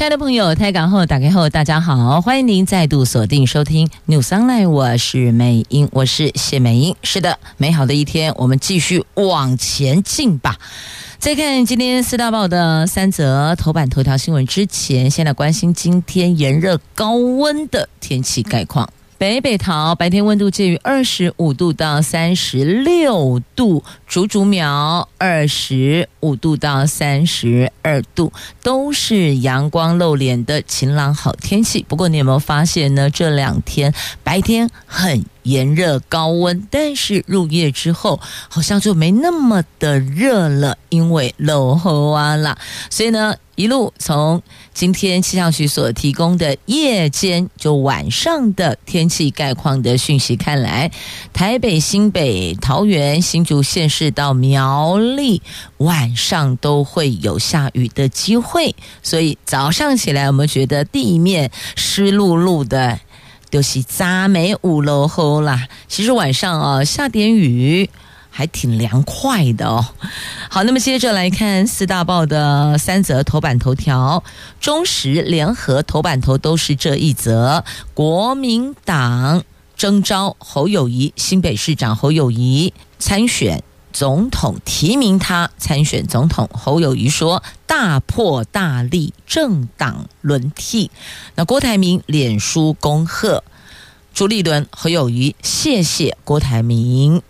亲爱的朋友，台港后打开后，大家好，欢迎您再度锁定收听 New Sunlight 我是美英，我是谢美英。是的，美好的一天，我们继续往前进吧。在看今天四大报的三则头版头条新闻之前，先来关心今天炎热高温的天气概况。北北桃白天温度介于二十五度到三十六度，竹竹苗二十五度到三十二度，都是阳光露脸的晴朗好天气。不过，你有没有发现呢？这两天白天很炎热高温，但是入夜之后好像就没那么的热了，因为落雨啊啦。所以呢，一路从今天气象局所提供的夜间就晚上的天气概况的讯息看来，台北、新北、桃园、新竹县市到苗栗晚上都会有下雨的机会。所以早上起来，我们觉得地面湿漉漉的。就是杂梅五楼后啦，其实晚上啊下点雨还挺凉快的哦。好，那么接着来看四大报的三则头版头条，中时联合头版头都是这一则：国民党征召侯友谊，新北市长侯友谊参选。总统提名他参选总统，侯友谊说大破大立，政党轮替。那郭台铭脸书恭贺朱立伦、侯友谊，谢谢郭台铭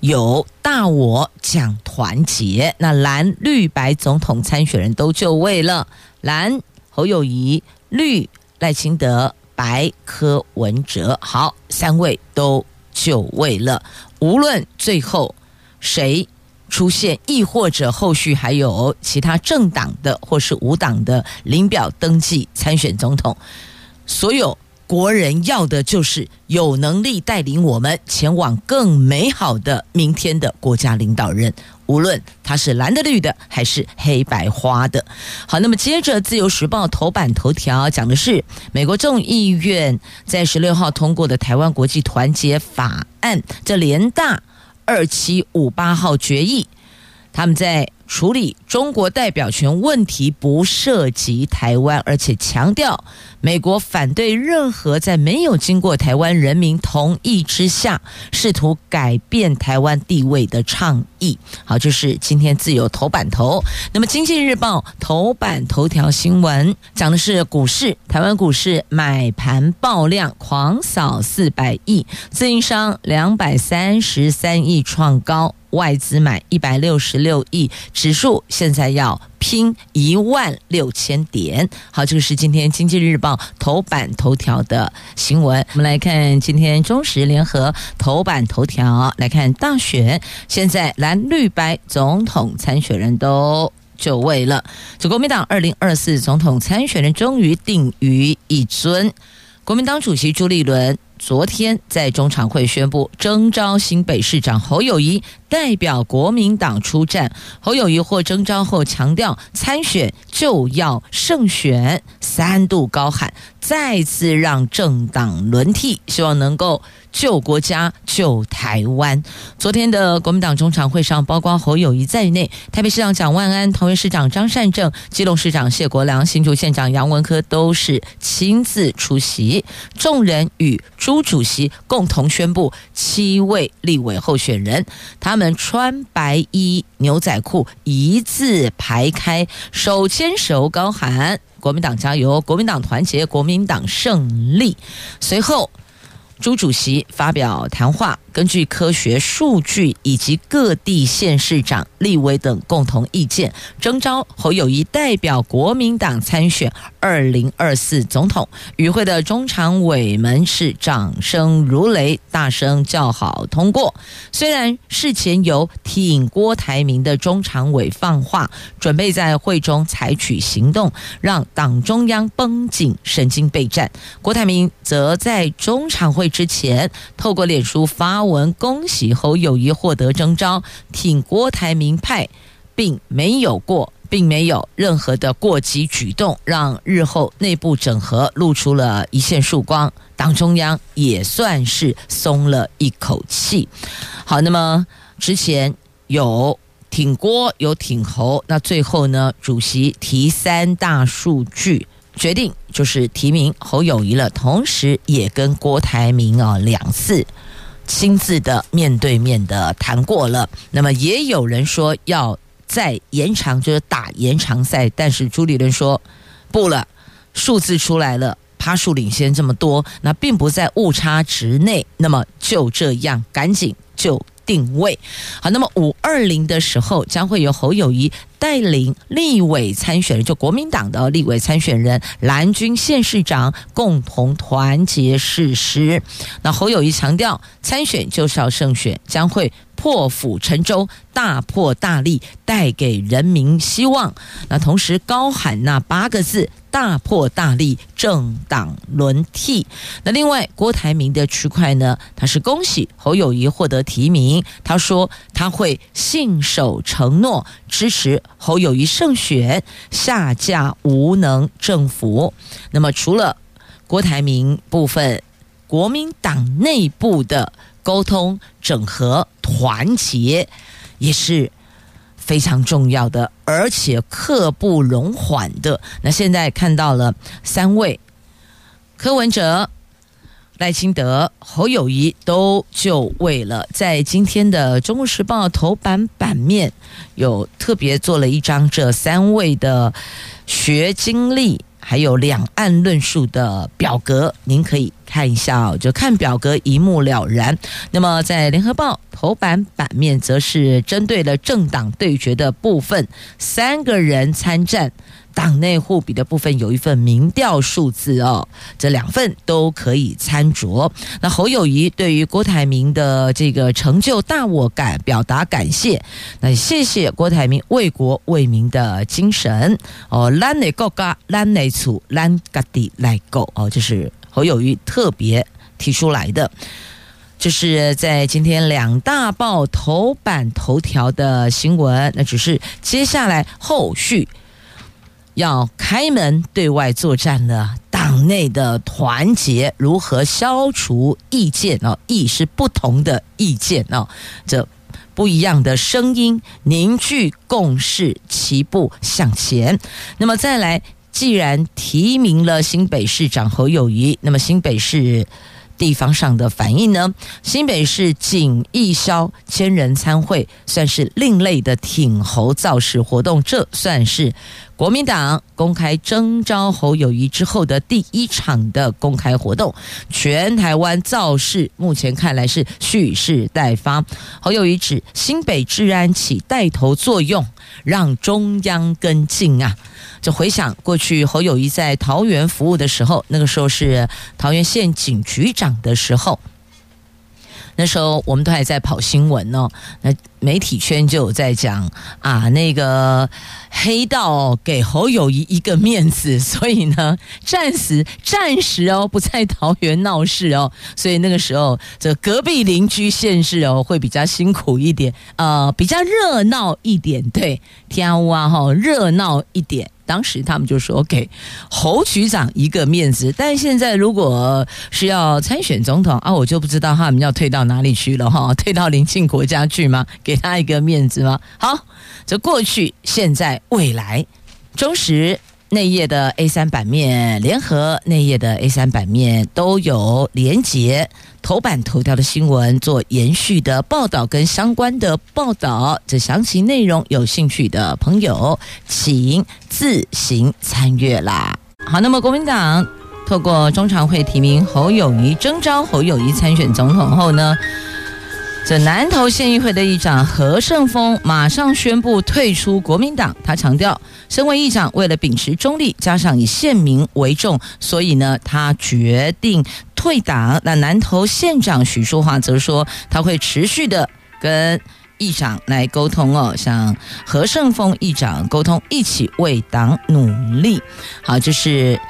有大我讲团结。那蓝绿白总统参选人都就位了，蓝侯友谊，绿赖清德，白柯文哲，好，三位都就位了。无论最后。谁出现，亦或者后续还有其他政党的或是无党的领表登记参选总统，所有国人要的就是有能力带领我们前往更美好的明天的国家领导人，无论他是蓝的、绿的还是黑白花的。好，那么接着《自由时报》头版头条讲的是美国众议院在十六号通过的台湾国际团结法案，这联大。二七五八号决议，他们在处理中国代表权问题，不涉及台湾，而且强调美国反对任何在没有经过台湾人民同意之下试图改变台湾地位的倡议。好，这是今天自由头版头。那么，经济日报头版头条新闻讲的是股市，台湾股市买盘爆量狂扫四百亿，自营商两百三十三亿创高。外资买一百六十六亿，指数现在要拼一万六千点。好，这个是今天经济日报头版头条的新闻。我们来看今天中时联合头版头条，来看大选，现在蓝绿白总统参选人都就位了。这国民党二零二四总统参选人终于定于一尊，国民党主席朱立伦。昨天在中常会宣布征召新北市长侯友谊代表国民党出战。侯友谊获征召后强调，参选就要胜选，三度高喊，再次让政党轮替，希望能够。救国家，救台湾。昨天的国民党中常会上，包括侯友谊在内，台北市长蒋万安、桃园市长张善政、基隆市长谢国梁、新竹县长杨文科都是亲自出席。众人与朱主席共同宣布七位立委候选人，他们穿白衣、牛仔裤，一字排开，手牵手高喊：“国民党加油！国民党团结！国民党胜利！”随后。朱主席发表谈话，根据科学数据以及各地县市长、立委等共同意见，征召侯友谊代表国民党参选二零二四总统。与会的中常委们是掌声如雷，大声叫好通过。虽然事前有挺郭台铭的中常委放话，准备在会中采取行动，让党中央绷紧神经备战。郭台铭则在中常会之前，透过脸书发文恭喜侯友谊获得征召，挺郭台铭派并没有过，并没有任何的过激举动，让日后内部整合露出了一线曙光。党中央也算是松了一口气。好，那么之前有挺郭，有挺侯，那最后呢，主席提三大数据，决定就是提名侯友谊了，同时也跟郭台铭啊两次亲自的面对面的谈过了。那么也有人说要再延长，就是打延长赛，但是朱立伦说不了，数字出来了。趴数领先这么多，那并不在误差值内，那么就这样赶紧就定位好。那么五二零的时候，将会由侯友谊带领立委参选人，就国民党的立委参选人蓝军县市长共同团结誓师。那侯友谊强调，参选就是要胜选，将会破釜沉舟，大破大立，带给人民希望。那同时高喊那八个字。大破大立，政党轮替。那另外，郭台铭的区块呢？他是恭喜侯友谊获得提名。他说他会信守承诺，支持侯友谊胜选，下架无能政府。那么，除了郭台铭部分，国民党内部的沟通、整合、团结，也是。非常重要的，而且刻不容缓的。那现在看到了三位，柯文哲、赖清德、侯友谊都就位了。在今天的《中国时报》头版版面，有特别做了一张这三位的学经历。还有两岸论述的表格，您可以看一下哦，就看表格一目了然。那么在联合报头版版面，则是针对了政党对决的部分，三个人参战。党内互比的部分有一份民调数字哦，这两份都可以参酌。那侯友宜对于郭台铭的这个成就大我感表达感谢，那谢谢郭台铭为国为民的精神哦，咱的国家，咱的厝，咱家己来够哦，这是侯友宜特别提出来的。这是在今天两大报头版头条的新闻，那只是接下来后续。要开门对外作战了，党内的团结如何消除意见哦？意是不同的意见哦，这不一样的声音凝聚共识，齐步向前。那么再来，既然提名了新北市长侯友谊，那么新北市。地方上的反应呢？新北市锦义消千人参会，算是另类的挺侯造势活动。这算是国民党公开征召侯友谊之后的第一场的公开活动。全台湾造势，目前看来是蓄势待发。侯友谊指新北治安起带头作用，让中央跟进啊。就回想过去侯友谊在桃园服务的时候，那个时候是桃园县警局长的时候，那时候我们都还在跑新闻呢。那媒体圈就有在讲啊，那个黑道给侯友谊一个面子，所以呢，暂时暂时哦不在桃园闹事哦，所以那个时候这隔壁邻居县市哦会比较辛苦一点，呃，比较热闹一点，对，天乌啊哈，热闹一点。当时他们就说给侯局长一个面子，但现在如果是要参选总统啊，我就不知道他们要退到哪里去了哈，退到邻近国家去吗？给他一个面子吗？好，这过去、现在、未来，忠实。内页的 A 三版面，联合内页的 A 三版面都有连结头版头条的新闻做延续的报道跟相关的报道，这详细内容有兴趣的朋友，请自行参阅啦。好，那么国民党透过中常会提名侯友谊，征召侯友谊参选总统后呢，这南投县议会的议长何胜峰马上宣布退出国民党。他强调，身为议长，为了秉持中立，加上以县民为重，所以呢，他决定退党。那南投县长许淑华则说，他会持续的跟议长来沟通哦，向何胜峰议长沟通，一起为党努力。好，这是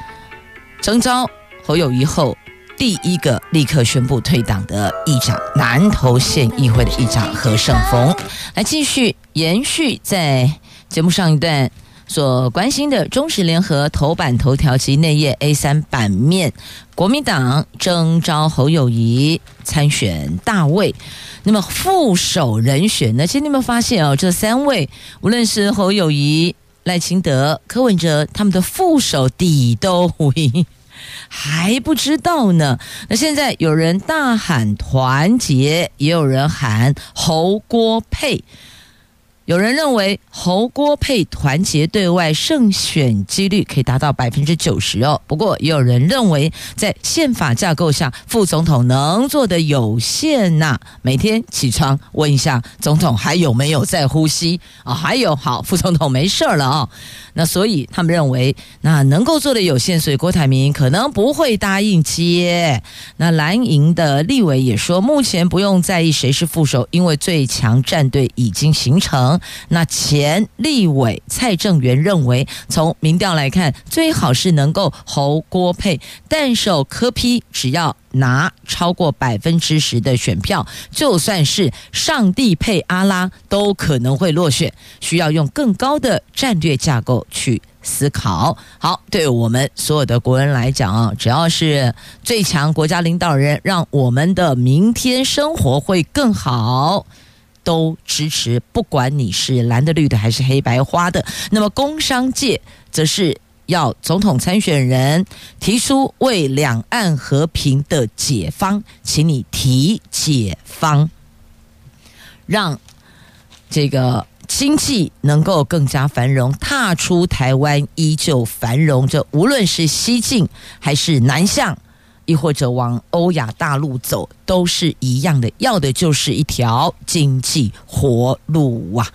征召侯友谊后。第一个立刻宣布退党的议长，南投县议会的议长何胜峰，来继续延续在节目上一段所关心的中时联合头版头条及内页 A 三版面，国民党征召侯友宜参选大位。那么副手人选呢？其实你有没有发现哦，这三位无论是侯友宜、赖清德、柯文哲，他们的副手底都无赢，还不知道呢。那现在有人大喊团结，也有人喊侯郭配。有人认为侯郭配团结对外胜选几率可以达到百分之九十哦。不过也有人认为，在宪法架构下，副总统能做的有限呐。每天起床问一下总统还有没有在呼吸啊？还有好，副总统没事了啊。那所以他们认为，那能够做的有限，所以郭台铭可能不会答应接。那蓝营的立委也说，目前不用在意谁是副手，因为最强战队已经形成。那前立委蔡正元认为，从民调来看，最好是能够侯郭配，但是柯批只要拿超过百分之十的选票，就算是上帝配阿拉，都可能会落选。需要用更高的战略架构去思考。好，对我们所有的国人来讲啊，只要是最强国家领导人，让我们的明天生活会更好。都支持，不管你是蓝的、绿的还是黑白花的。那么工商界则是要总统参选人提出为两岸和平的解方，请你提解方，让这个经济能够更加繁荣，踏出台湾依旧繁荣。这无论是西进还是南向，亦或者往欧亚大陆走。都是一样的，要的就是一条经济活路啊！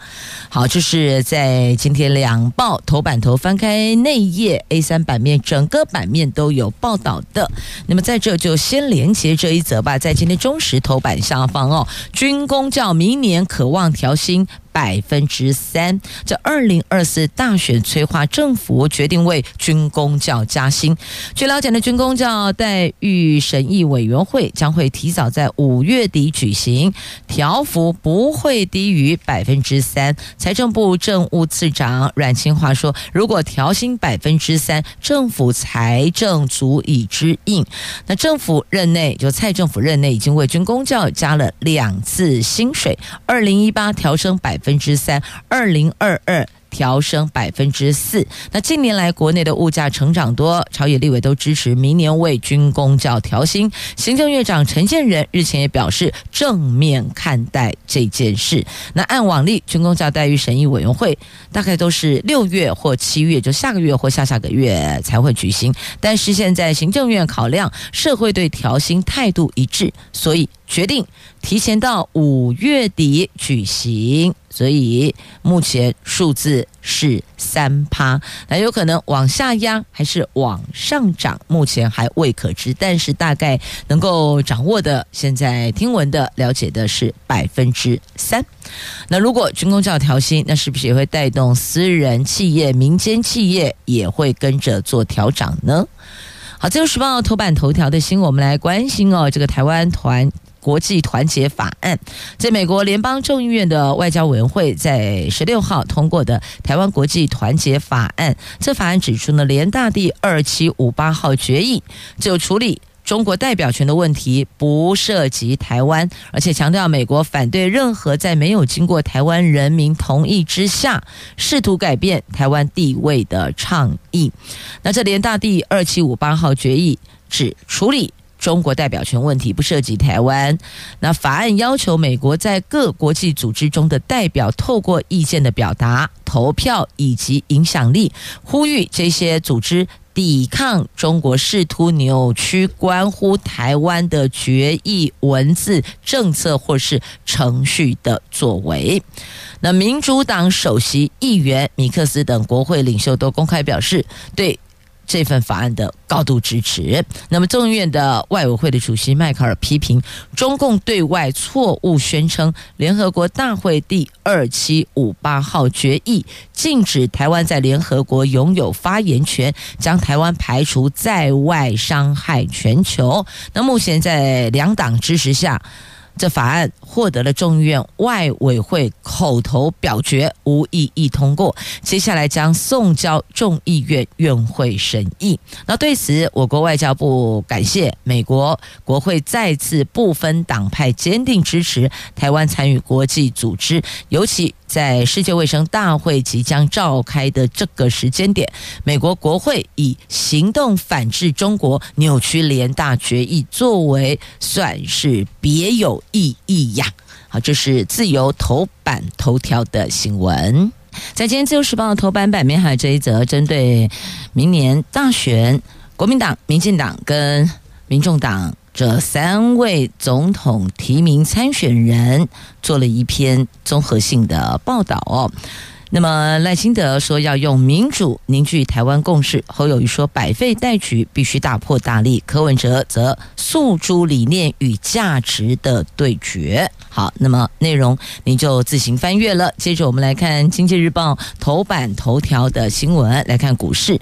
好，这是在今天两报头版头翻开内页 A 三版面，整个版面都有报道的。那么在这就先连接这一则吧，在今天中时头版下方哦，军公教明年可望调薪百分之三。这二零二四大选催化政府决定为军公教加薪。据了解的军公教待遇审议委员会将会提早。在五月底举行，调幅不会低于百分之三。财政部政务次长阮清华说：“如果调薪百分之三，政府财政足以支应。那政府任内，就蔡政府任内已经为军公教加了两次薪水，二零一八调升百分之三，二零二二。”调升百分之四。那近年来国内的物价成长多，朝野立委都支持明年为军公教调薪。行政院长陈建仁日前也表示正面看待这件事。那按往例，军公教待遇审议委员会大概都是六月或七月，就下个月或下下个月才会举行。但是现在行政院考量社会对调薪态度一致，所以决定提前到五月底举行。所以目前数字是三趴，那有可能往下压还是往上涨，目前还未可知。但是大概能够掌握的，现在听闻的了解的是百分之三。那如果军工教调薪，那是不是也会带动私人企业、民间企业也会跟着做调涨呢？好，自由时报头版头条的新闻，我们来关心哦，这个台湾团。国际团结法案，在美国联邦众议院的外交委员会在十六号通过的台湾国际团结法案。这法案指出呢，联大第二七五八号决议就处理中国代表权的问题，不涉及台湾，而且强调美国反对任何在没有经过台湾人民同意之下试图改变台湾地位的倡议。那这联大第二七五八号决议只处理。中国代表权问题不涉及台湾。那法案要求美国在各国际组织中的代表透过意见的表达、投票以及影响力，呼吁这些组织抵抗中国试图扭曲关乎台湾的决议文字、政策或是程序的作为。那民主党首席议员米克斯等国会领袖都公开表示对。这份法案的高度支持。那么众议院的外委会的主席迈克尔批评中共对外错误宣称，联合国大会第二七五八号决议禁止台湾在联合国拥有发言权，将台湾排除在外，伤害全球。那目前在两党支持下。这法案获得了众议院外委会口头表决，无异议通过。接下来将送交众议院院会审议。那对此，我国外交部感谢美国国会再次不分党派坚定支持台湾参与国际组织，尤其。在世界卫生大会即将召开的这个时间点，美国国会以行动反制中国扭曲联大决议作为，算是别有意义呀。好，这是自由头版头条的新闻。在今天自由时报的头版版面还有这一则，针对明年大选，国民党、民进党跟民众党。这三位总统提名参选人做了一篇综合性的报道哦。那么赖清德说要用民主凝聚台湾共识，侯友谊说百废待举，必须大破大立。柯文哲则诉诸理念与价值的对决。好，那么内容您就自行翻阅了。接着我们来看《经济日报》头版头条的新闻，来看股市。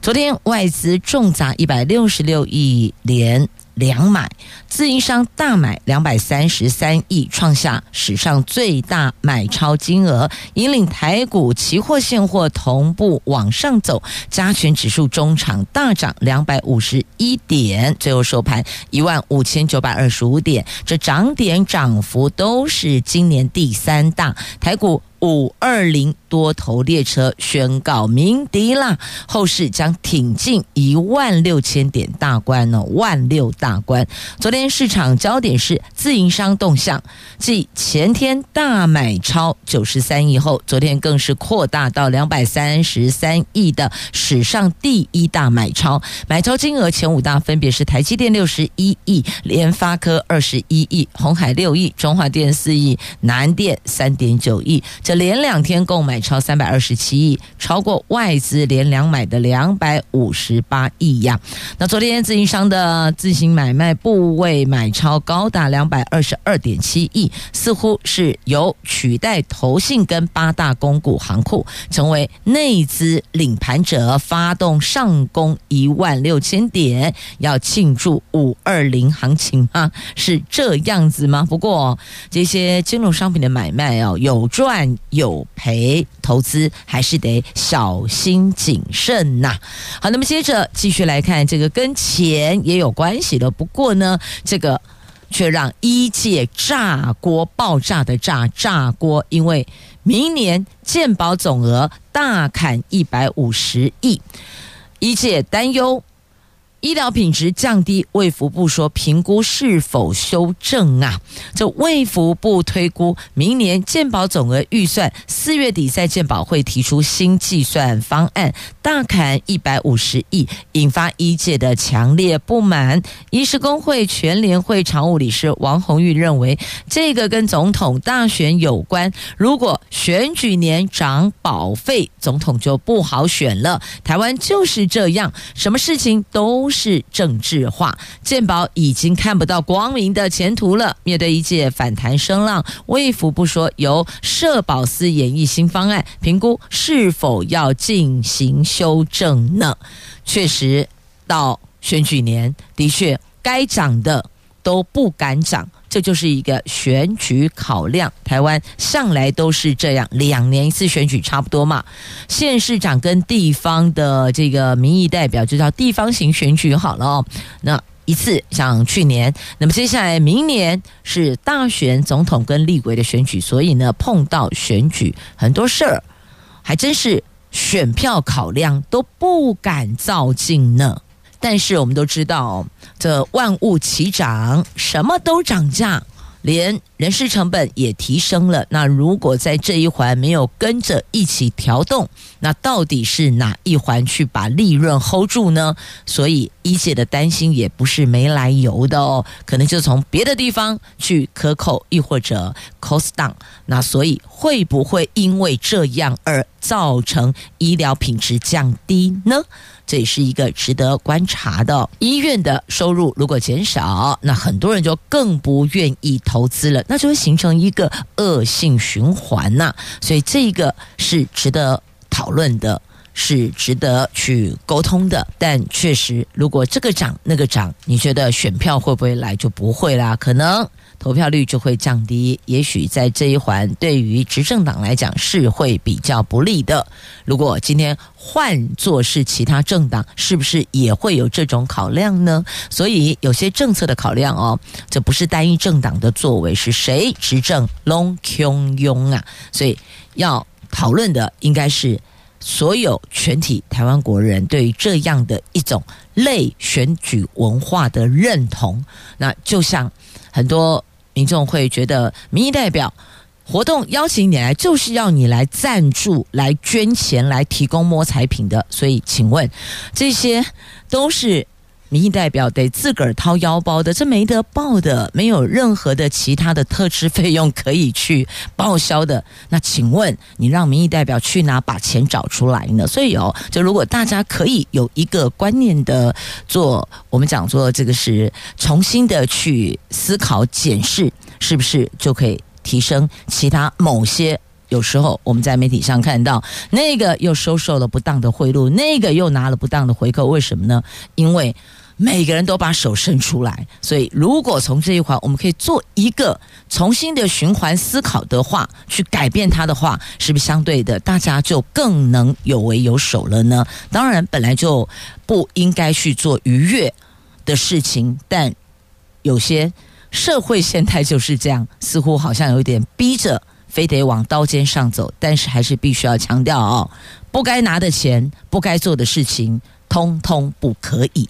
昨天外资重砸一百六十六亿连。两买，自营商大买两百三十三亿，创下史上最大买超金额，引领台股期货现货同步往上走，加权指数中场大涨两百五十一点，最后收盘一万五千九百二十五点，这涨点涨幅都是今年第三大，台股。五二零多头列车宣告鸣笛啦，后市将挺进一万六千点大关呢，万六大关。昨天市场焦点是自营商动向，继前天大买超九十三亿后，昨天更是扩大到两百三十三亿的史上第一大买超，买超金额前五大分别是台积电六十一亿、联发科二十一亿、鸿海六亿、中华电四亿、南电三点九亿。连两天共买超三百二十七亿，超过外资连两买的两百五十八亿呀。那昨天自营商的自行买卖部位买超高达两百二十二点七亿，似乎是由取代投信跟八大公股行库，成为内资领盘者，发动上攻一万六千点，要庆祝五二零行情吗？是这样子吗？不过这些金融商品的买卖哦，有赚。有赔，投资还是得小心谨慎呐。好，那么接着继续来看这个跟钱也有关系的，不过呢，这个却让一界炸锅爆炸的炸炸锅，因为明年健保总额大砍一百五十亿，一界担忧。医疗品质降低，卫福部说评估是否修正啊？这卫福部推估明年健保总额预算，四月底在健保会提出新计算方案，大砍一百五十亿，引发医界的强烈不满。医师工会全联会常务理事王红玉认为，这个跟总统大选有关。如果选举年涨保费，总统就不好选了。台湾就是这样，什么事情都。是政治化，健保已经看不到光明的前途了。面对一届反弹声浪，卫福部说由社保司演绎新方案，评估是否要进行修正呢？确实，到选举年，的确该涨的都不敢涨。这就是一个选举考量，台湾向来都是这样，两年一次选举差不多嘛。县市长跟地方的这个民意代表就叫地方型选举好了。那一次像去年，那么接下来明年是大选总统跟立委的选举，所以呢碰到选举很多事儿，还真是选票考量都不敢躁进呢。但是我们都知道，这万物齐涨，什么都涨价，连人事成本也提升了。那如果在这一环没有跟着一起调动，那到底是哪一环去把利润 hold 住呢？所以一姐的担心也不是没来由的哦，可能就从别的地方去克扣，亦或者 cost down。那所以会不会因为这样而造成医疗品质降低呢？这也是一个值得观察的。医院的收入如果减少，那很多人就更不愿意投资了，那就会形成一个恶性循环呐。所以这个是值得讨论的，是值得去沟通的。但确实，如果这个涨那个涨，你觉得选票会不会来？就不会啦，可能。投票率就会降低，也许在这一环对于执政党来讲是会比较不利的。如果今天换作是其他政党，是不是也会有这种考量呢？所以有些政策的考量哦，这不是单一政党的作为，是谁执政拢汹庸啊！所以要讨论的应该是所有全体台湾国人对于这样的一种类选举文化的认同。那就像很多。民众会觉得民意代表活动邀请你来，就是要你来赞助、来捐钱、来提供摸彩品的。所以，请问这些都是民意代表得自个儿掏腰包的，这没得报的，没有任何的其他的特支费用可以去报销的。那请问你让民意代表去哪把钱找出来呢？所以哦，就如果大家可以有一个观念的做，我们讲做这个是重新的去思考检视，是不是就可以提升其他某些？有时候我们在媒体上看到那个又收受了不当的贿赂，那个又拿了不当的回扣，为什么呢？因为每个人都把手伸出来，所以如果从这一环我们可以做一个重新的循环思考的话，去改变它的话，是不是相对的大家就更能有为有守了呢？当然，本来就不应该去做逾越的事情，但有些社会现态就是这样，似乎好像有点逼着，非得往刀尖上走。但是还是必须要强调哦，不该拿的钱，不该做的事情，通通不可以。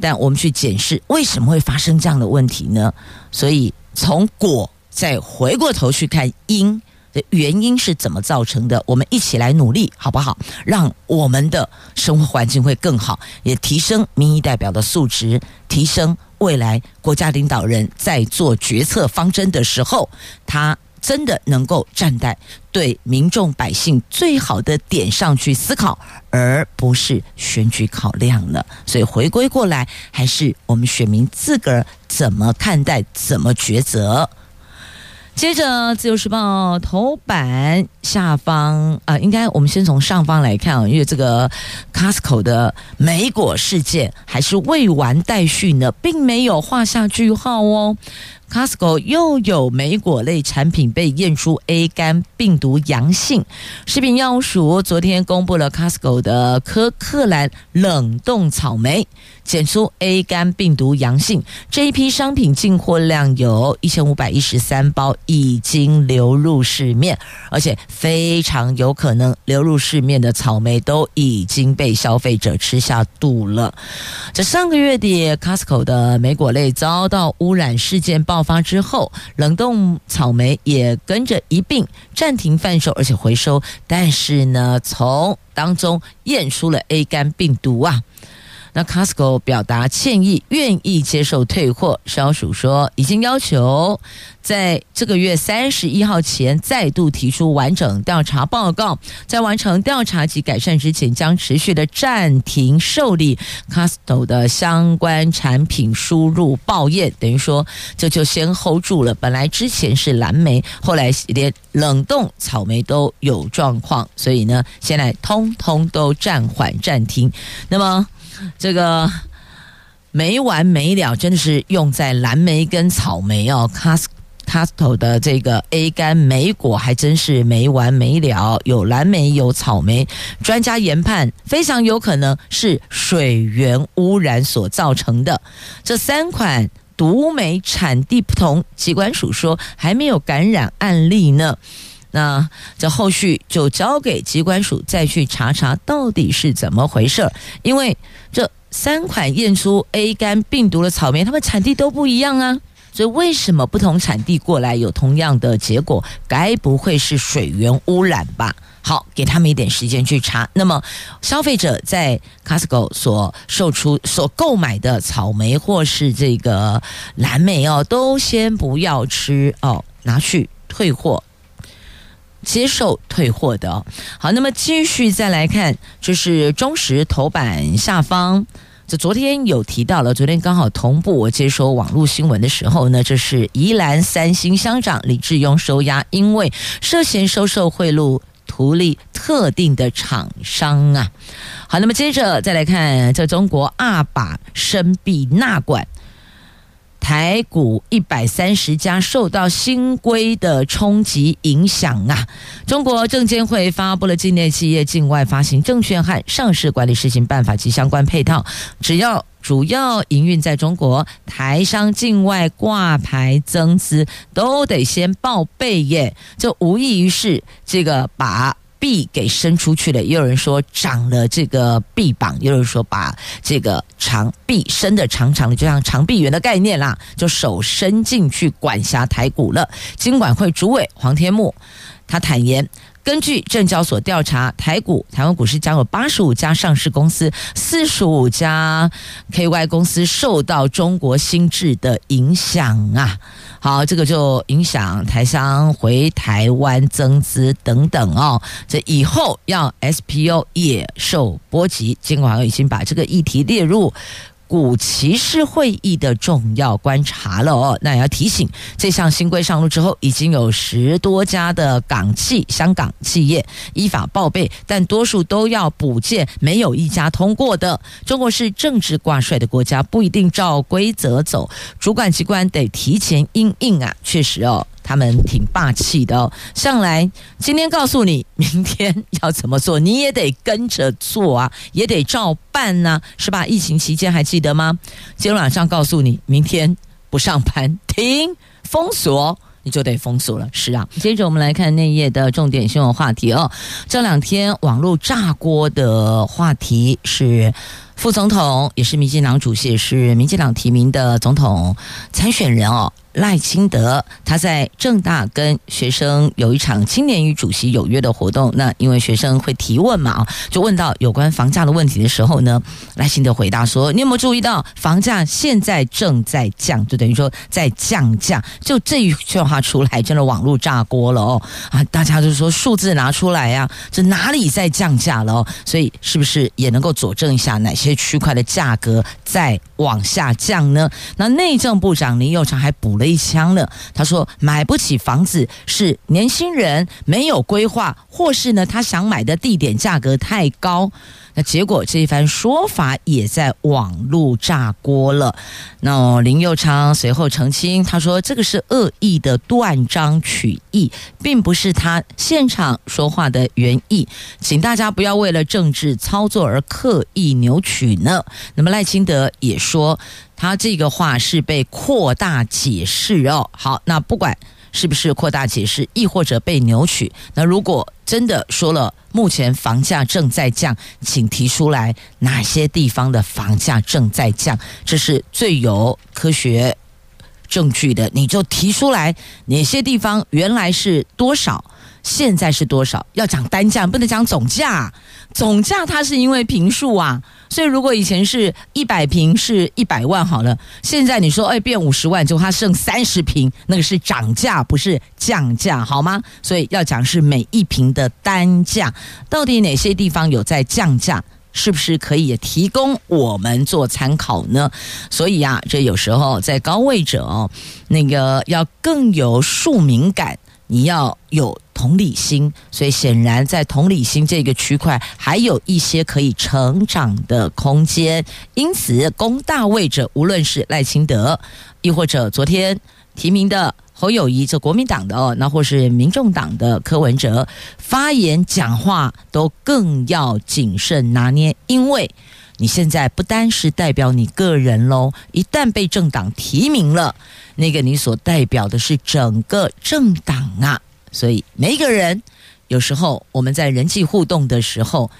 但我们去检视为什么会发生这样的问题呢？所以从果再回过头去看因的原因是怎么造成的，我们一起来努力好不好？让我们的生活环境会更好，也提升民意代表的素质，提升未来国家领导人在做决策方针的时候，他。真的能够站在对民众百姓最好的点上去思考，而不是选举考量了。所以回归过来，还是我们选民自个儿怎么看待、怎么抉择。接着，《自由时报》头版下方啊、应该我们先从上方来看啊，因为这个 Costco 的莓果事件还是未完待续呢，并没有画下句号哦。Costco 又有莓果类产品被验出 A 肝病毒阳性，食品药物署昨天公布了 Costco 的柯克兰冷冻草莓检出 A 肝病毒阳性，这一批商品进货量有一千五百一十三包，已经流入市面，而且非常有可能流入市面的草莓都已经被消费者吃下肚了。这上个月底，Costco 的莓果类遭到污染事件爆。爆发之后，冷冻草莓也跟着一并暂停贩售，而且回收。但是呢，从当中验出了 A 肝病毒啊。那 Costco 表达歉意，愿意接受退货。消署说，已经要求在这个月三十一号前再度提出完整调查报告，在完成调查及改善之前，将持续的暂停受理 Costco 的相关产品输入报验。等于说，这就先 hold 住了。本来之前是蓝莓，后来连冷冻草莓都有状况，所以呢，现在通通都暂缓暂停。那么。这个没完没了，真的是用在蓝莓跟草莓哦。Costco 的这个 A 肝莓果还真是没完没了，有蓝莓有草莓。专家研判，非常有可能是水源污染所造成的。这三款毒莓产地不同，疾管署说还没有感染案例呢。那这后续就交给机关署再去查查到底是怎么回事，因为这三款验出 A 肝病毒的草莓，它们产地都不一样啊，所以为什么不同产地过来有同样的结果？该不会是水源污染吧？好，给他们一点时间去查。那么消费者在 Costco 所售出、所购买的草莓或是这个蓝莓哦，都先不要吃哦，拿去退货。接受退货的。好，那么继续再来看，就是中时头版下方。这昨天有提到了，昨天刚好同步我接收网络新闻的时候呢，这是宜兰三星乡长李志庸收押，因为涉嫌收受贿赂图利特定的厂商啊。好，那么接着再来看，这中国二把深闭纳管。台股一百三十家受到新规的冲击影响啊！中国证监会发布了境内企业境外发行证券和上市管理试行办法及相关配套，只要主要营运在中国，台商境外挂牌增资都得先报备耶，这无异于是这个把。臂给伸出去了，也有人说长了这个臂膀，也有人说把这个长臂伸得长长的，就像长臂猿的概念啦，就手伸进去管辖台股了。金管会主委黄天牧他坦言。根据证交所调查，台股台湾股市将有八十五家上市公司，四十五家 KY 公司受到中国新制的影响啊。好，这个就影响台商回台湾增资等等哦。这以后要 SPO 也受波及，监管已经把这个议题列入。股期市会议的重要观察了哦，那也要提醒，这项新规上路之后，已经有十多家的港企、香港企业依法报备，但多数都要补件，没有一家通过的。中国是政治挂帅的国家，不一定照规则走，主管机关得提前应应啊，确实哦。他们挺霸气的哦，上来今天告诉你，明天要怎么做，你也得跟着做啊，也得照办呐，是吧？疫情期间还记得吗？今天晚上告诉你，明天不上班，停封锁，你就得封锁了。是啊，接着我们来看内页的重点新闻话题哦。这两天网络炸锅的话题是副总统，也是民进党主席，也是民进党提名的总统参选人哦。赖清德他在政大跟学生有一场青年与主席有约的活动，那因为学生会提问嘛，就问到有关房价的问题的时候呢，赖清德回答说：“你有没有注意到房价现在正在降？就等于说在降价。”就这一句话出来，真的网络炸锅了哦！啊，大家就说数字拿出来呀，啊，这哪里在降价了哦？所以是不是也能够佐证一下哪些这些区块的价格在往下降呢？那内政部长林佑昌还补了。一枪呢，他说买不起房子是年轻人没有规划，或是呢他想买的地点价格太高。那结果这一番说法也在网络炸锅了。那林佑昌随后澄清，他说这个是恶意的断章取义，并不是他现场说话的原意，请大家不要为了政治操作而刻意扭曲呢。那么赖清德也说，他这个话是被扩大解释哦。好，那不管。是不是扩大解释，亦或者被扭曲？那如果真的说了，目前房价正在降，请提出来哪些地方的房价正在降？这是最有科学证据的，你就提出来哪些地方原来是多少，现在是多少？要讲单价，不能讲总价。总价它是因为平数啊，所以如果以前是一百平是一百万好了，现在你说哎变五十万，就它剩三十平，那个是涨价不是降价好吗？所以要讲是每一平的单价，到底哪些地方有在降价，是不是可以提供我们做参考呢？所以啊，这有时候在高位者哦，那个要更有庶民感。你要有同理心，所以显然在同理心这个区块还有一些可以成长的空间。因此，攻大位者，无论是赖清德，亦或者昨天提名的侯友谊，这国民党的哦，那或是民众党的柯文哲，发言讲话都更要谨慎拿捏，因为你现在不单是代表你个人喽，一旦被政党提名了。那个你所代表的是整个政党啊，所以每一个人有时候我们在人际互动的时候，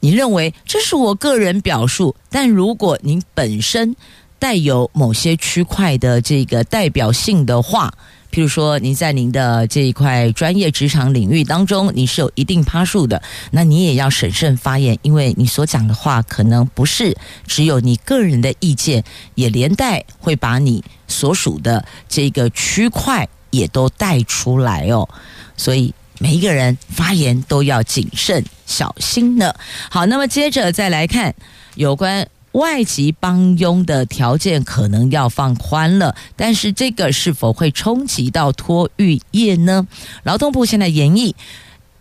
你认为这是我个人表述，但如果您本身带有某些区块的这个代表性的话。譬如说，您在您的这一块专业职场领域当中，你是有一定趴数的，那你也要审慎发言，因为你所讲的话可能不是只有你个人的意见，也连带会把你所属的这个区块也都带出来哦。所以每一个人发言都要谨慎小心呢。好，那么接着再来看有关外籍帮佣的条件，可能要放宽了，但是这个是否会冲击到托育业呢？劳动部现在研议，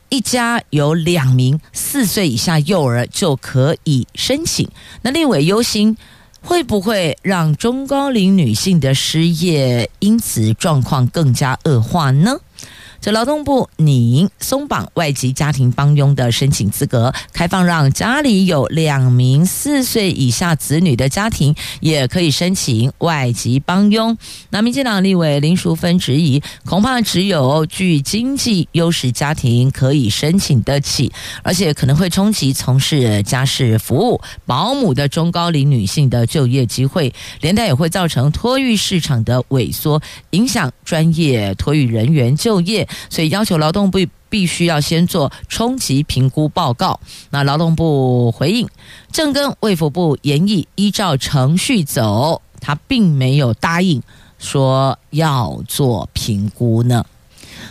一家有两名四岁以下幼儿就可以申请。那立委忧心，会不会让中高龄女性的失业因此状况更加恶化呢？这劳动部拟松绑外籍家庭帮佣的申请资格，开放让家里有两名四岁以下子女的家庭也可以申请外籍帮佣。那民进党立委林淑芬质疑，恐怕只有具经济优势家庭可以申请得起，而且可能会冲击从事家事服务、保姆的中高龄女性的就业机会，连带也会造成托育市场的萎缩，影响专业托育人员就业。所以要求劳动部必须要先做冲击评估报告。那劳动部回应，正跟卫福部研议依照程序走，他并没有答应说要做评估呢。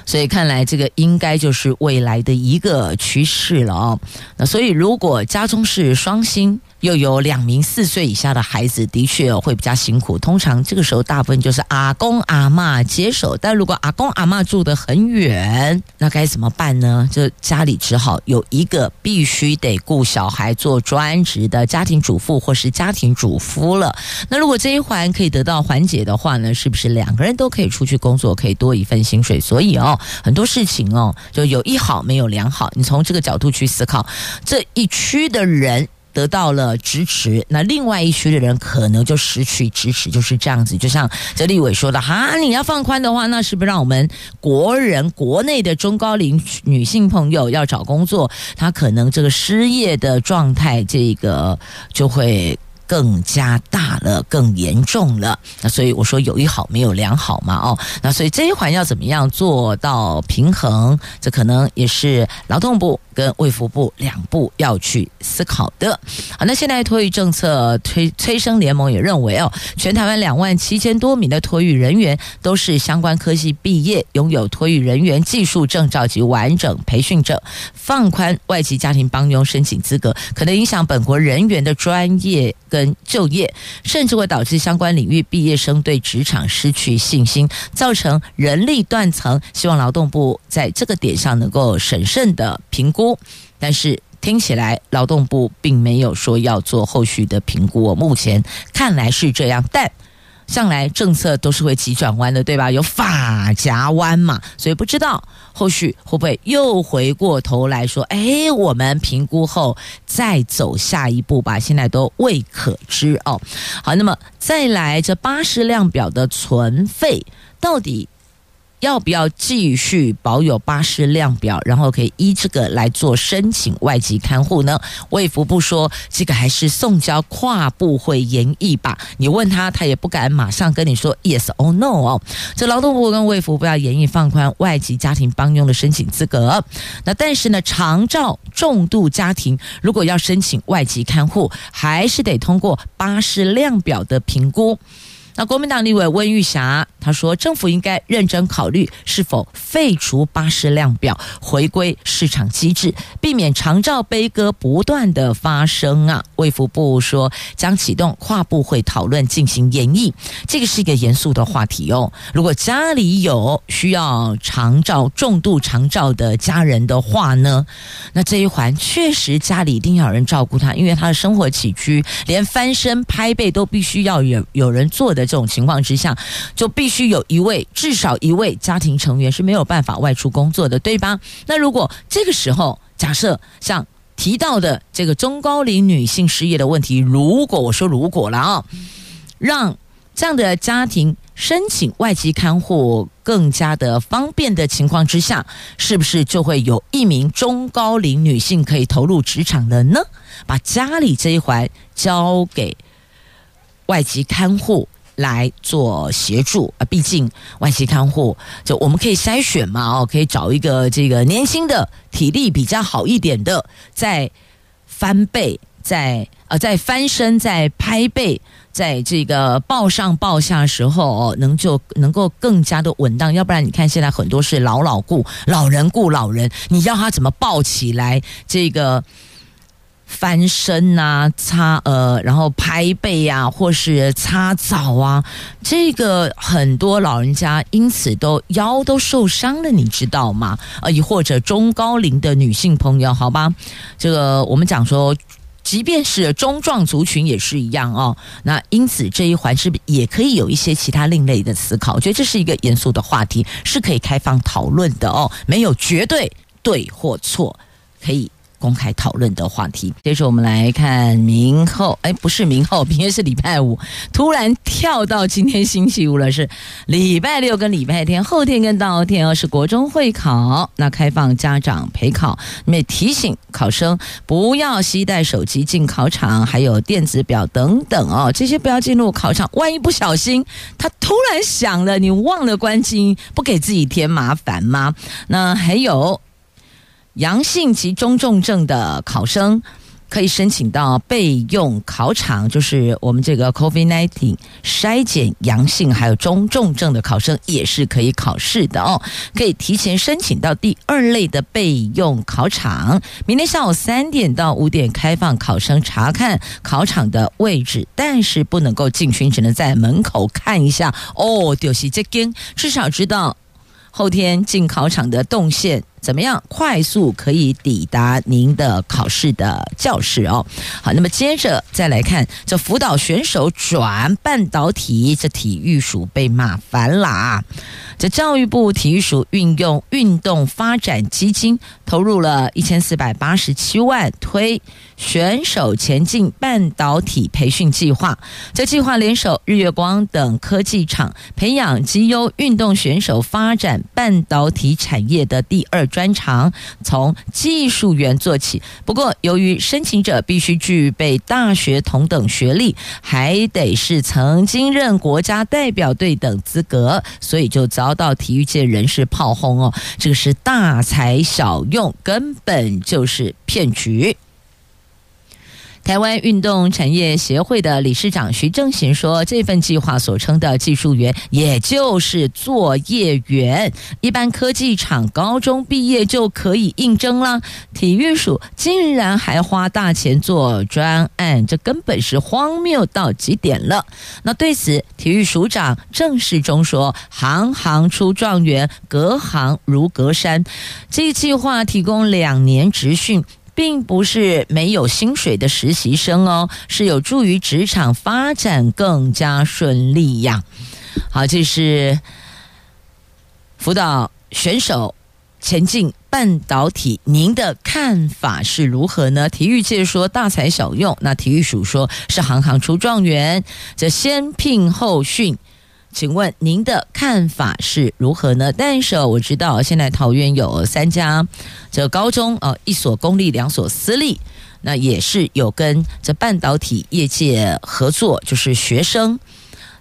所以看来这个应该就是未来的一个趋势了哦。那所以如果家中是双薪，又有两名四岁以下的孩子，的确会比较辛苦。通常这个时候，大部分就是阿公阿嬷接手。但如果阿公阿嬷住得很远，那该怎么办呢？就家里只好有一个必须得顾小孩、做专职的家庭主妇或是家庭主夫了。那如果这一环可以得到缓解的话呢，是不是两个人都可以出去工作，可以多一份薪水？所以哦，很多事情哦，就有一好没有两好。你从这个角度去思考，这一区的人。得到了支持，那另外一区的人可能就失去支持，就是这样子。就像这立伟说的，哈，你要放宽的话，那是不是让我们国人国内的中高龄女性朋友要找工作，她可能这个失业的状态，这个就会。更加大了，更严重了。那所以我说有一好没有两好嘛，哦，那所以这一环要怎么样做到平衡？这可能也是劳动部跟卫福部两部要去思考的。好，那现在托育政策推催生联盟也认为哦，全台湾两万七千多名的托育人员都是相关科系毕业，拥有托育人员技术证照及完整培训证，放宽外籍家庭帮佣申请资格，可能影响本国人员的专业。跟就业，甚至会导致相关领域毕业生对职场失去信心，造成人力断层。希望劳动部在这个点上能够审慎的评估，但是听起来劳动部并没有说要做后续的评估。目前看来是这样，但。向来政策都是会急转弯的，对吧？有法夹弯嘛，所以不知道后续会不会又回过头来说，哎，我们评估后再走下一步吧。现在都未可知哦。好，那么再来这八十量表的存废到底？要不要继续保有巴士量表，然后可以依这个来做申请外籍看护呢？卫福部说，这个还是送交跨部会研议吧。你问他，他也不敢马上跟你说 yes or no 哦。这劳动部跟卫福部要研议放宽外籍家庭帮佣的申请资格。那但是呢，长照重度家庭如果要申请外籍看护，还是得通过巴士量表的评估。那国民党立委温玉霞他说，政府应该认真考虑是否废除巴士量表，回归市场机制，避免长照悲歌不断的发生啊。卫福部说将启动跨部会讨论进行研议，这个是一个严肃的话题哦。如果家里有需要长照、重度长照的家人的话呢，那这一环确实家里一定要有人照顾他，因为他的生活起居连翻身拍背都必须要有有人做的。这种情况之下，就必须有一位，至少一位家庭成员是没有办法外出工作的，对吧？那如果这个时候，假设像提到的这个中高龄女性失业的问题，如果我说如果了啊，让这样的家庭申请外籍看护更加的方便的情况之下，是不是就会有一名中高龄女性可以投入职场的呢？把家里这一环交给外籍看护。来做协助啊，毕竟外籍看护就我们可以筛选嘛，哦，可以找一个这个年轻的、体力比较好一点的，在翻背、在呃在翻身、在拍背在这个抱上抱下的时候，能就能够更加的稳当。要不然你看现在很多是老老顾老人顾老人，你要他怎么抱起来？这个。翻身啊，擦呃，然后拍背啊，或是擦澡啊，这个很多老人家因此都腰都受伤了，你知道吗？呃，亦或者中高龄的女性朋友，好吧，这个我们讲说，即便是中壮族群也是一样哦。那因此这一环是不是也可以有一些其他另类的思考？我觉得这是一个严肃的话题，是可以开放讨论的哦，没有绝对对或错，可以。公开讨论的话题。接着我们来看明后，哎，不是明后，明天是礼拜五，突然跳到今天星期五了，是礼拜六跟礼拜天，后天跟大后天哦，是国中会考，那开放家长陪考，那提醒考生不要携带手机进考场，还有电子表等等哦，这些不要进入考场，万一不小心它突然响了，你忘了关机，不给自己添麻烦吗？那还有。阳性及中重症的考生可以申请到备用考场，就是我们这个 COVID-19 筛检阳性还有中重症的考生也是可以考试的哦，可以提前申请到第二类的备用考场。明天下午三点到五点开放考生查看考场的位置，但是不能够进群，只能在门口看一下哦。就是这根，至少知道后天进考场的动线。怎么样快速可以抵达您的考试的教室哦？好，那么接着再来看这辅导选手转半导体，这体育署被骂翻了啊！这教育部体育署运用运动发展基金，投入了一千四百八十七万推选手前进半导体培训计划。这计划联手日月光等科技厂，培养绩优运动选手，发展半导体产业的第二。专长从技术员做起，不过由于申请者必须具备大学同等学历，还得是曾经任国家代表队等资格，所以就遭到体育界人士炮轰哦，这个是大材小用，根本就是骗局。台湾运动产业协会的理事长徐正行说：“这份计划所称的技术员，也就是作业员，一般科技厂高中毕业就可以应征了。体育署竟然还花大钱做专案，这根本是荒谬到极点了。”那对此，体育署长郑世忠说：“行行出状元，隔行如隔山。这一计划提供两年职训。”并不是没有薪水的实习生哦，是有助于职场发展更加顺利呀。好，这是辅导选手前进半导体，您的看法是如何呢？体育界说大材小用，那体育署说是行行出状元，这先聘后训。请问您的看法是如何呢？但是我知道现在桃园有三家这高中，呃，一所公立，两所私立，那也是有跟这半导体业界合作，就是学生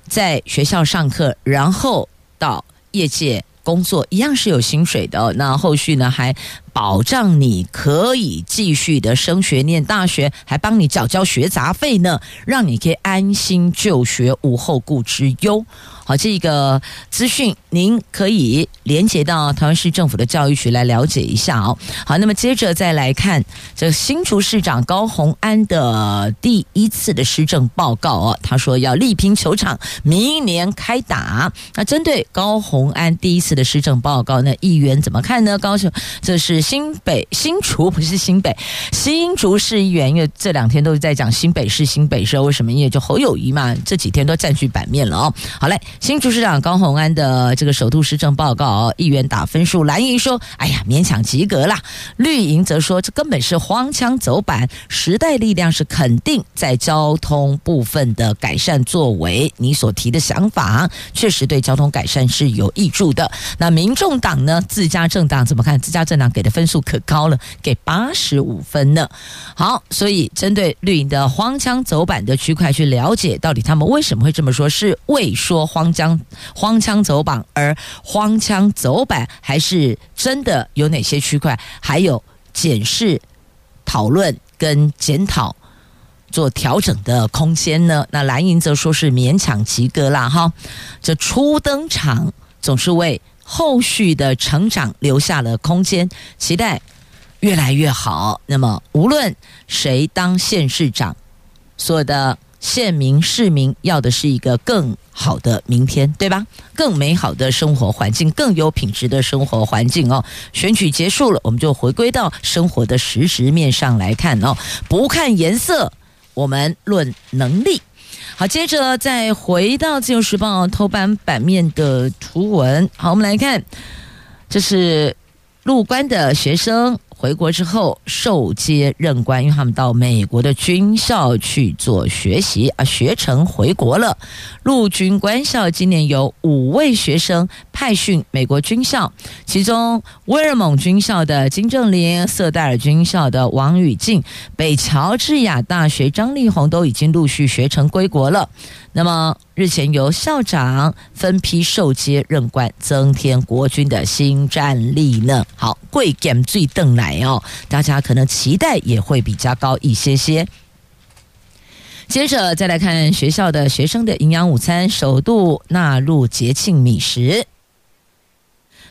在学校上课，然后到业界工作，一样是有薪水的。那后续呢，还保障你可以继续的升学念大学，还帮你缴交学杂费呢，让你可以安心就学，无后顾之忧。好，这个资讯您可以连接到台湾市政府的教育局来了解一下哦。好，那么接着再来看这新竹市长高虹安的第一次的施政报告哦，他说要力拼球场，明年开打。那针对高虹安第一次的施政报告，那议员怎么看呢？高雄，这是新北新竹，不是新北新竹市议员，因为这两天都是在讲新北市新北市，为什么？因为就侯友谊嘛，这几天都占据版面了哦。好嘞。新竹市长高虹安的这个首度施政报告，议员打分数，蓝营说：“哎呀，勉强及格啦。”绿营则说：“这根本是荒腔走板。”时代力量是肯定在交通部分的改善作为，你所提的想法确实对交通改善是有益处的。那民众党呢？自家政党怎么看？自家政党给的分数可高了，给八十五分呢。好，所以针对绿营的荒腔走板的区块去了解，到底他们为什么会这么说？是未说荒。腔荒腔走板，而荒腔走板还是真的有哪些区块？还有检视、讨论跟检讨做调整的空间呢？那蓝营则说是勉强及格啦，哈。这初登场总是为后续的成长留下了空间，期待越来越好。那么无论谁当县市长，所有的。县民市民要的是一个更好的明天，对吧？更美好的生活环境，更有品质的生活环境哦。选举结束了，我们就回归到生活的实质面上来看哦。不看颜色，我们论能力。好，接着再回到《自由时报》头版版面的图文。好，我们来看，这是入关的学生。回国之后受接任官，因为他们到美国的军校去做学习啊，学成回国了。陆军官校今年有五位学生派训美国军校，其中威尔蒙军校的金正林、瑟戴尔军校的王宇静、北乔治亚大学张立红都已经陆续学成归国了。那么日前由校长分批受接任官，增添国军的新战力呢。好，贵检最邓来哦，大家可能期待也会比较高一些些。接着再来看学校的学生的营养午餐，首度纳入节庆米食。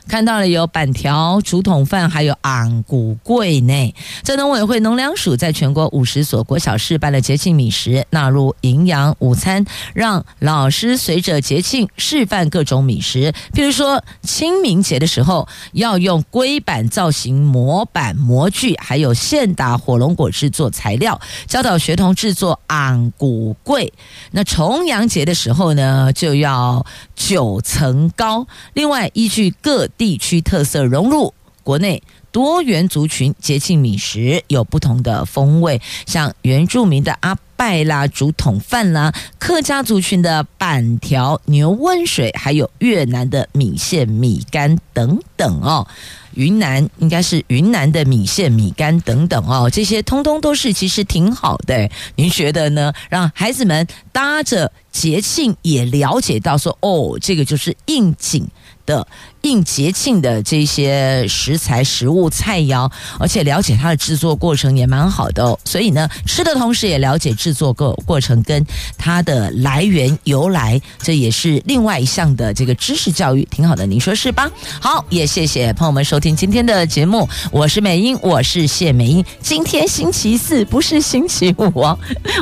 看到了有板条、竹筒饭，还有昂古贵呢。在农委会农粮署在全国五十所国小试办了节庆米食，纳入营养午餐，让老师随着节庆示范各种米食。譬如说清明节的时候，要用龟板造型模板模具，还有现打火龙果制作材料，教导学童制作昂古贵。那重阳节的时候呢，就要九层高。另外，依据各地区特色融入国内多元族群节庆米食，有不同的风味，像原住民的阿拜啦、竹筒饭啦，客家族群的板条牛温水，还有越南的米线米干等等哦。云南应该是云南的米线米干等等哦，这些通通都是其实挺好的。您觉得呢？让孩子们搭着节庆也了解到说，哦，这个就是应景的。应节庆的这些食材、食物、菜肴，而且了解它的制作过程也蛮好的。所以呢，吃的同时也了解制作过过程跟它的来源由来，这也是另外一项的这个知识教育，挺好的，您说是吧？好，也谢谢朋友们收听今天的节目，我是美英，我是谢美英。今天星期四不是星期五哦，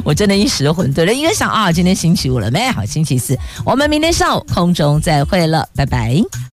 我真的一时混沌了，应该想啊，今天星期五了没？好，星期四，我们明天上午空中再会了，拜拜。